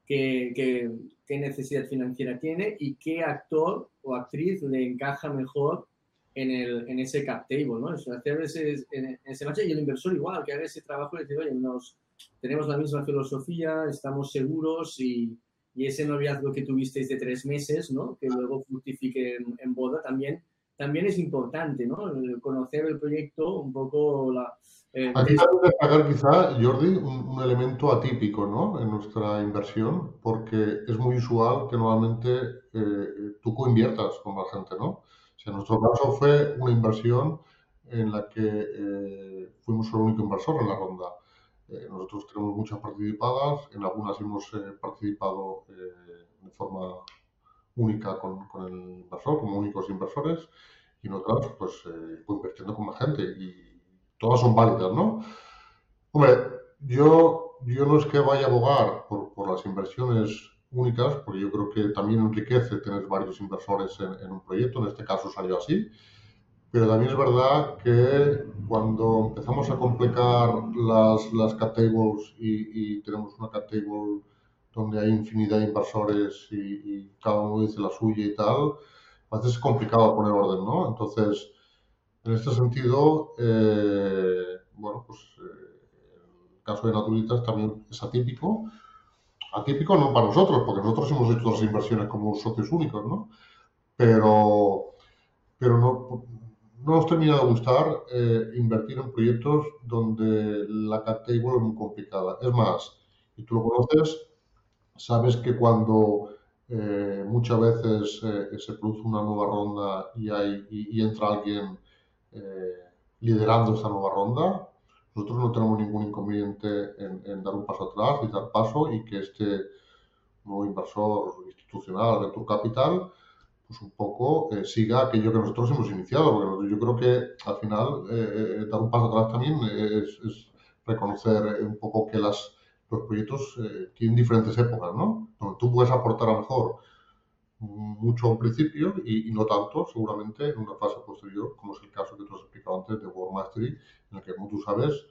qué, qué, qué, necesidad financiera tiene y qué actor o actriz le encaja mejor en, el, en ese cap table, ¿no? hacer ese, en, ese match y el inversor igual, que haga ese trabajo y decir, oye, nos tenemos la misma filosofía, estamos seguros y, y ese noviazgo que tuvisteis de tres meses, ¿no? que luego fructifique en, boda también, también es importante, ¿no? conocer el proyecto, un poco la...
Eh, Aquí cabe destacar quizá, Jordi, un, elemento atípico ¿no? en nuestra inversión, porque es muy usual que normalmente eh, tú coinviertas con la gente, ¿no? O sea, en nuestro caso fue una inversión en la que eh, fuimos el único inversor en la ronda. Eh, nosotros tenemos muchas participadas, en algunas hemos eh, participado eh, de forma única con, con, el inversor, como únicos inversores, y en otras, pues, invirtiendo con más gente. Y todas son válidas, ¿no? Hombre, yo, yo no es que vaya a abogar por, por las inversiones únicas, porque yo creo que también enriquece tener varios inversores en, en un proyecto, en este caso salió así. Pero también es verdad que cuando empezamos a complicar las, las cap tables y, tenemos una cap table donde hay infinidad de inversores y, cada uno dice la suya y tal, a veces es complicado poner orden, ¿no? Entonces, en este sentido, eh, bueno, pues eh, el caso de Naturitas también es atípico. Atípico no para nosotros, porque nosotros hemos hecho las inversiones como socios únicos, ¿no? Pero, pero no, no nos termina de gustar eh, invertir en proyectos donde la cap table es muy complicada. Es más, y tú lo conoces, sabes que cuando eh, muchas veces se produce una nueva ronda y, hay, y, entra alguien liderando esa nueva ronda, nosotros no tenemos ningún inconveniente en, en, dar un paso atrás y dar paso y que este nuevo inversor institucional, Venture Capital, pues un poco eh, siga aquello que nosotros hemos iniciado, porque yo creo que al final eh, eh, dar un paso atrás también es, reconocer un poco que las, los proyectos tienen diferentes épocas, ¿no? Donde tú puedes aportar a lo mejor mucho al principio y, no tanto, seguramente, en una fase posterior, como es el caso que tú has explicado antes de World Mastery, en el que, como tú sabes,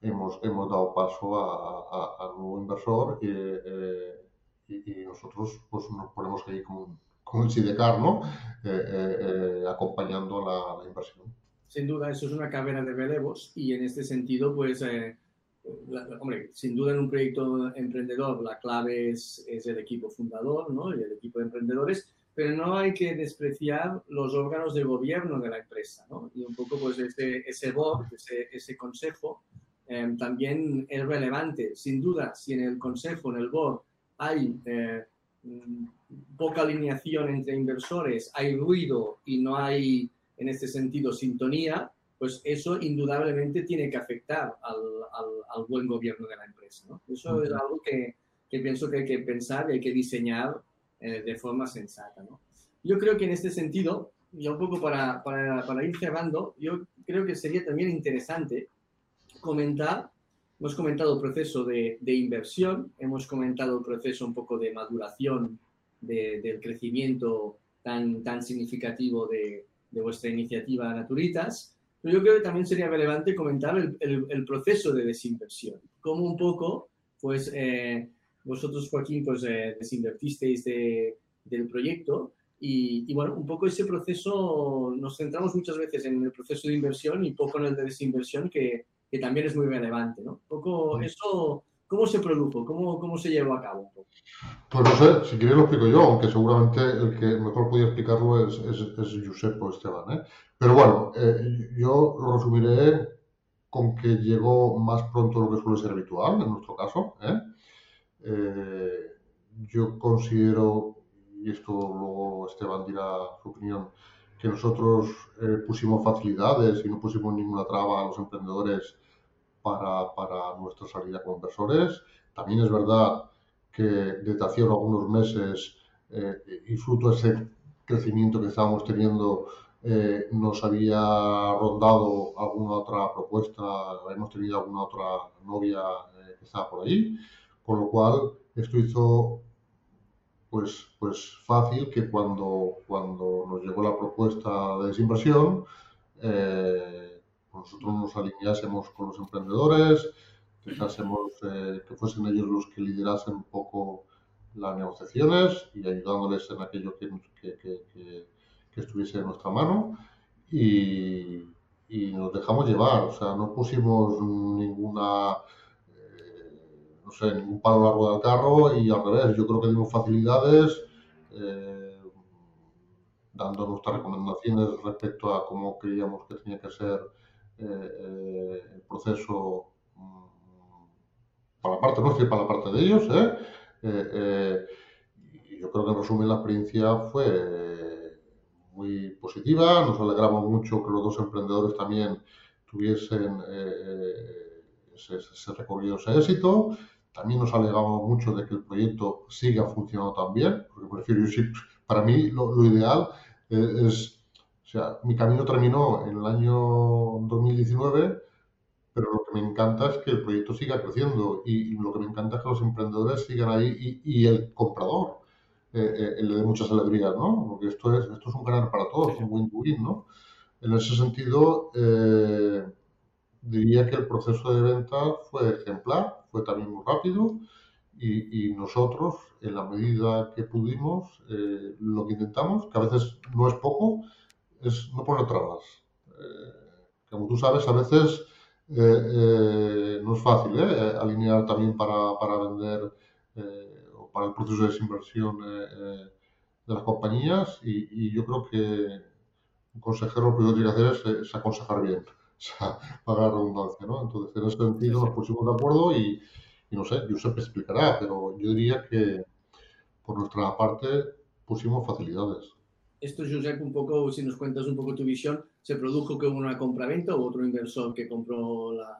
hemos, hemos dado paso a, a, nuevo inversor y, y, nosotros pues, nos ponemos ahí como un con el SIDECAR, ¿no? Eh, eh, eh, acompañando la, inversión.
Sin duda, eso es una carrera de relevos y en este sentido, pues, hombre, sin duda en un proyecto emprendedor la clave es, es, el equipo fundador, ¿no? Y el equipo de emprendedores, pero no hay que despreciar los órganos de gobierno de la empresa, ¿no? Y un poco, pues, ese, ese board, ese, ese consejo, em, también es relevante. Sin duda, si en el consejo, en el board, hay eh, mm, poca alineación entre inversores, hay ruido y no hay, en este sentido, sintonía, pues eso indudablemente tiene que afectar al, al, buen gobierno de la empresa. ¿no? Eso es algo que, que, pienso que hay que pensar y hay que diseñar eh, de forma sensata. ¿no? Yo creo que en este sentido, ya un poco para, para, para, ir cerrando, yo creo que sería también interesante comentar, hemos comentado el proceso de, de inversión, hemos comentado el proceso un poco de maduración de, del crecimiento tan, tan significativo de, de vuestra iniciativa Naturitas, pero yo creo que también sería relevante comentar el, el, el proceso de desinversión, cómo un poco, pues eh, vosotros, Joaquín, pues eh, desinvertisteis de, del proyecto y, y, bueno, un poco ese proceso, nos centramos muchas veces en el proceso de inversión y poco en el de desinversión, que, que también es muy relevante, ¿no? Un poco eso, ¿cómo se produjo? ¿Cómo, cómo se llevó a cabo?
Pues no sé, si quieres lo explico yo, aunque seguramente el que mejor podía explicarlo es, es, es o Esteban, ¿eh? Pero bueno, eh, yo lo resumiré con que llegó más pronto de lo que suele ser habitual, en nuestro caso, ¿eh? Eh, yo considero, y esto luego Esteban dirá su opinión, que nosotros eh, pusimos facilidades y no pusimos ninguna traba a los emprendedores para, para nuestra salida como inversores. También es verdad que desde hace algunos meses eh, y fruto de ese crecimiento que estábamos teniendo, eh, nos había rondado alguna otra propuesta, hemos tenido alguna otra novia eh, que estaba por ahí. Con lo cual, esto hizo pues, pues fácil que cuando, cuando nos llegó la propuesta de desinversión, eh, nosotros nos alineásemos con los emprendedores, dejásemos eh, que fuesen ellos los que liderasen un poco las negociaciones y ayudándoles en aquello que, que, que, que estuviese en nuestra mano. Y, y, nos dejamos llevar, o sea, no pusimos ninguna no sé, ningún palo largo del carro y al revés, yo creo que dimos facilidades eh, dando nuestras recomendaciones respecto a cómo creíamos que tenía que ser eh, eh, el proceso um, para la parte nuestra y para la parte de ellos. y yo creo que en resumen la experiencia fue muy positiva, nos alegramos mucho que los dos emprendedores también tuviesen ese, ese recorrido, ese éxito. También nos alegamos mucho de que el proyecto siga funcionando tan bien, porque prefiero, para mí lo, lo ideal es, o sea, mi camino terminó en el año 2019, pero lo que me encanta es que el proyecto siga creciendo y, lo que me encanta es que los emprendedores sigan ahí y, y el comprador eh, eh, le dé muchas alegrías, ¿no? Porque esto es, esto es un ganar para todos, un win-win, ¿no? En ese sentido, eh, diría que el proceso de venta fue ejemplar, fue también muy rápido y, y nosotros, en la medida que pudimos, eh, lo que intentamos, que a veces no es poco, es no poner trabas. Eh, como tú sabes, a veces eh, eh no es fácil ¿eh? alinear también para, para vender o para el proceso de desinversión de las compañías y, yo creo que un consejero lo primero que tiene que hacer es, aconsejar bien. sea, para la redundancia, ¿no? Entonces, en ese sentido nos pusimos de acuerdo y, y no sé, Josep explicará, pero yo diría que por nuestra parte pusimos facilidades.
Esto, Josep, un poco, si nos cuentas un poco tu visión, ¿se produjo que hubo una compraventa o otro inversor que compró la...?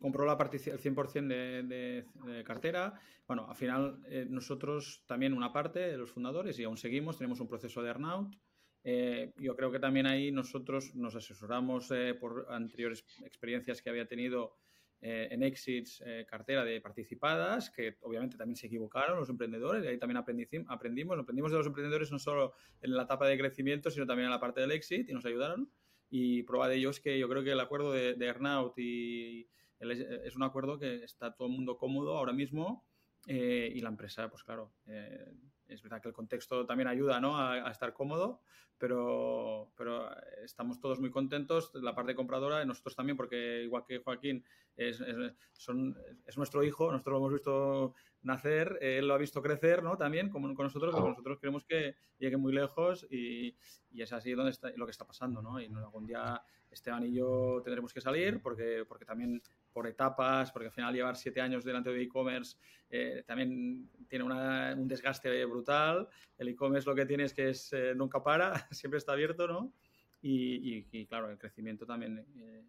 compró la el 100% de, de, de, cartera. Bueno, al final eh, nosotros también una parte de los fundadores y aún seguimos, tenemos un proceso de earnout eh, yo creo que también ahí nosotros nos asesoramos eh, por anteriores experiencias que había tenido eh, en exits, eh, cartera de participadas, que obviamente también se equivocaron los emprendedores, y ahí también aprendimos, aprendimos de los emprendedores no solo en la etapa de crecimiento, sino también en la parte del exit, y nos ayudaron. Y prueba de ello es que yo creo que el acuerdo de, de Earnout y el, es un acuerdo que está todo el mundo cómodo ahora mismo, eh, y la empresa, pues claro, eh, es verdad que el contexto también ayuda ¿no? a, a, estar cómodo, pero, pero estamos todos muy contentos, la parte compradora, nosotros también, porque igual que Joaquín es, es, son, es nuestro hijo, nosotros lo hemos visto nacer, él lo ha visto crecer ¿no? también como con nosotros, porque nosotros queremos que llegue muy lejos y, y es así donde está, lo que está pasando. ¿no? Y algún día Esteban y yo tendremos que salir porque, porque también por etapas, porque al final llevar siete años delante de e-commerce eh, también tiene un desgaste brutal. El e-commerce lo que tiene es que es, eh, nunca para, siempre está abierto, ¿no? Y, claro, el crecimiento también eh,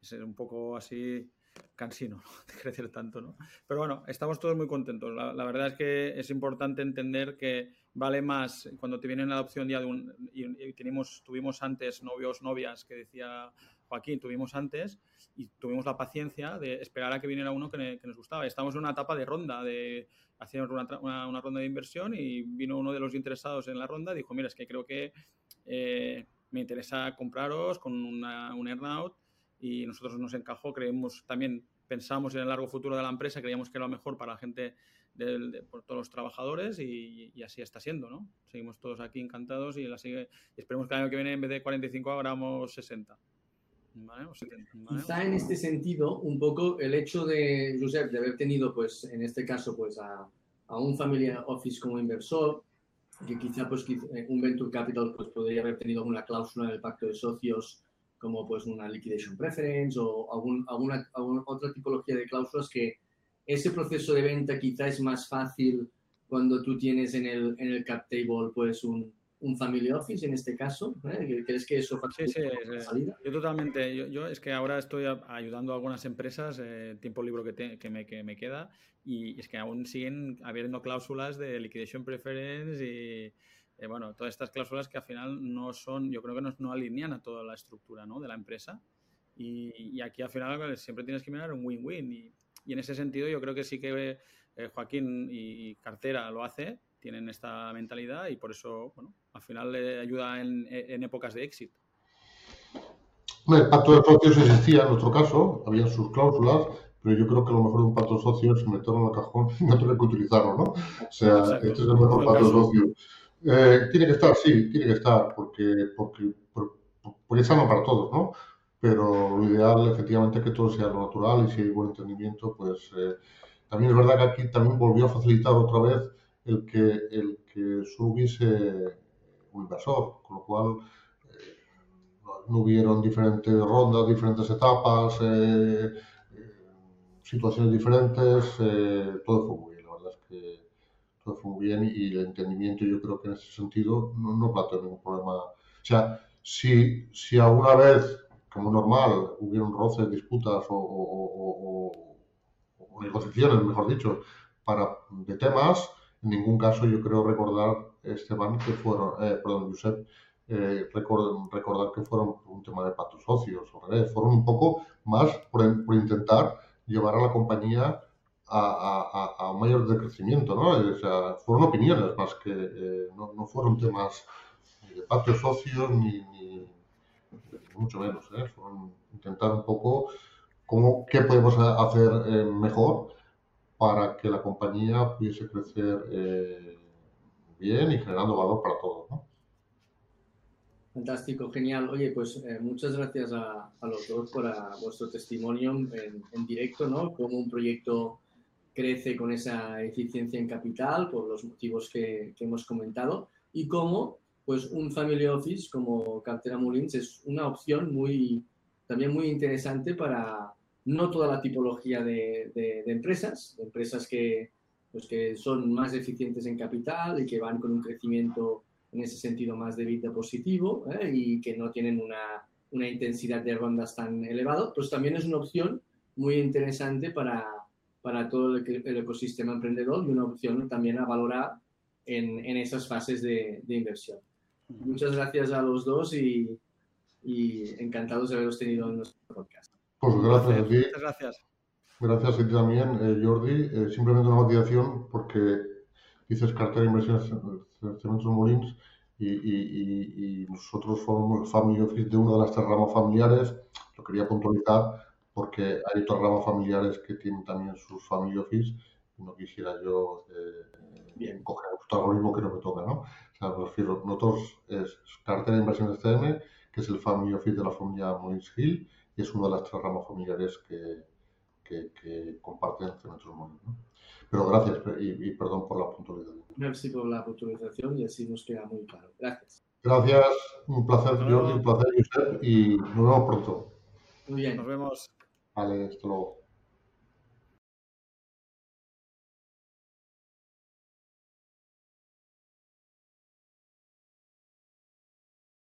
es un poco así cansino de crecer tanto, ¿no? Pero bueno, estamos todos muy contentos. La, verdad es que es importante entender que vale más cuando te viene la adopción ya de un... Y, tenemos, tuvimos antes novios, novias, que decía Joaquín, tuvimos antes y tuvimos la paciencia de esperar a que viniera uno que, nos gustaba. Estamos en una etapa de ronda, de hacer una, ronda de inversión y vino uno de los interesados en la ronda y dijo, mira, es que creo que eh, me interesa compraros con una, un earnout y nosotros nos encajó, creemos también, pensamos en el largo futuro de la empresa, creíamos que era lo mejor para la gente, de, por todos los trabajadores y, así está siendo, ¿no? Seguimos todos aquí encantados y, la sigue, esperemos que el año que viene en vez de 45 hagamos 60.
Quizá en este sentido, un poco el hecho de, Josep, de haber tenido, pues, en este caso, pues, a, a un family office como inversor, que quizá, pues, eh, un venture capital, pues, podría haber tenido una cláusula en el pacto de socios como pues una liquidation preference o algún, alguna, otra tipología de cláusulas que ese proceso de venta quizá es más fácil cuando tú tienes en el, en el cap table pues un, un family office en este caso? ¿eh? ¿Crees que eso
facilita sí, la salida? Yo totalmente. Yo, es que ahora estoy ayudando a algunas empresas, eh, tiempo libre que, que, me, que me queda, y es que aún siguen habiendo cláusulas de liquidation preference y eh, bueno, todas estas cláusulas que al final no son, yo creo que no, alinean a toda la estructura ¿no? de la empresa. Y, aquí al final siempre tienes que mirar un win-win. Y, en ese sentido yo creo que sí que eh, Joaquín y, Cartera lo hace, tienen esta mentalidad y por eso, bueno, al final le ayuda en, épocas de éxito.
El pacto de socios existía en nuestro caso, había sus cláusulas, pero yo creo que lo mejor de un pacto de socios es meterlo en el cajón y no tener que utilizarlo, ¿no? O sea, este es el mejor pacto de socios. Eh, tiene que estar, sí, tiene que estar, porque, porque, porque, es sano para todos, ¿no? Pero lo ideal, efectivamente, es que todo sea lo natural y si hay buen entendimiento, pues eh, también es verdad que aquí también volvió a facilitar otra vez el que, el que solo hubiese un inversor, con lo cual eh, no, hubieron diferentes rondas, diferentes etapas, situaciones diferentes, todo fue muy bien, la verdad es que fue muy bien y el entendimiento yo creo que en ese sentido no, no planteó ningún problema. O sea, si, si alguna vez, como normal, hubieron roces, disputas o, negociaciones, mejor dicho, para, de temas, en ningún caso yo creo recordar, Esteban, que fueron, eh, perdón, Josep, eh, recordar que fueron un tema de pactos socios, fueron un poco más por, intentar llevar a la compañía a, a, a, mayor decrecimiento, ¿no? O sea, fueron opiniones más que eh, no, no, fueron temas de patios socios ni, ni, mucho menos, ¿eh? Intentar un poco cómo, qué podemos hacer eh, mejor para que la compañía pudiese crecer eh, bien y generando valor para todos, ¿no?
Fantástico, genial. Oye, pues eh, muchas gracias a, a, los dos por vuestro testimonio en, en, directo, ¿no? Como un proyecto crece con esa eficiencia en capital por los motivos que, hemos comentado y cómo pues un family office como Cartera Mullins es una opción muy también muy interesante para no toda la tipología de, de, empresas, empresas que, pues que son más eficientes en capital y que van con un crecimiento en ese sentido más de vida positivo ¿eh? y que no tienen una, una intensidad de rondas tan elevado, pues también es una opción muy interesante para, para todo el, ecosistema emprendedor y una opción también a valorar en, en esas fases de, de, inversión. Muchas gracias a los dos y, y, encantados de haberos tenido en nuestro podcast.
Pues gracias a ti.
Muchas gracias.
Gracias a ti también, eh, Jordi. Eh, simplemente una motivación porque dices cartera de inversiones Cementos Molins y, y, y, nosotros somos family office de una de las tres ramas familiares. Lo quería puntualizar porque hay otras ramas familiares que tienen también sus family office y no quisiera yo eh, coger otro algoritmo que no me toca, ¿no? O sea, me refiero, nosotros es cartera de inversiones CM, que es el family office de la familia Molins Hill y es una de las tres ramas familiares que, que, que comparten Cementos Molins, ¿no? Pero gracias y, y, perdón por la puntualidad.
Gracias por la puntualización y así nos queda muy claro. Gracias.
Gracias, un placer, Jordi, un placer, Josep, y nos vemos pronto.
Muy bien.
Nos vemos.
Vale, hasta luego.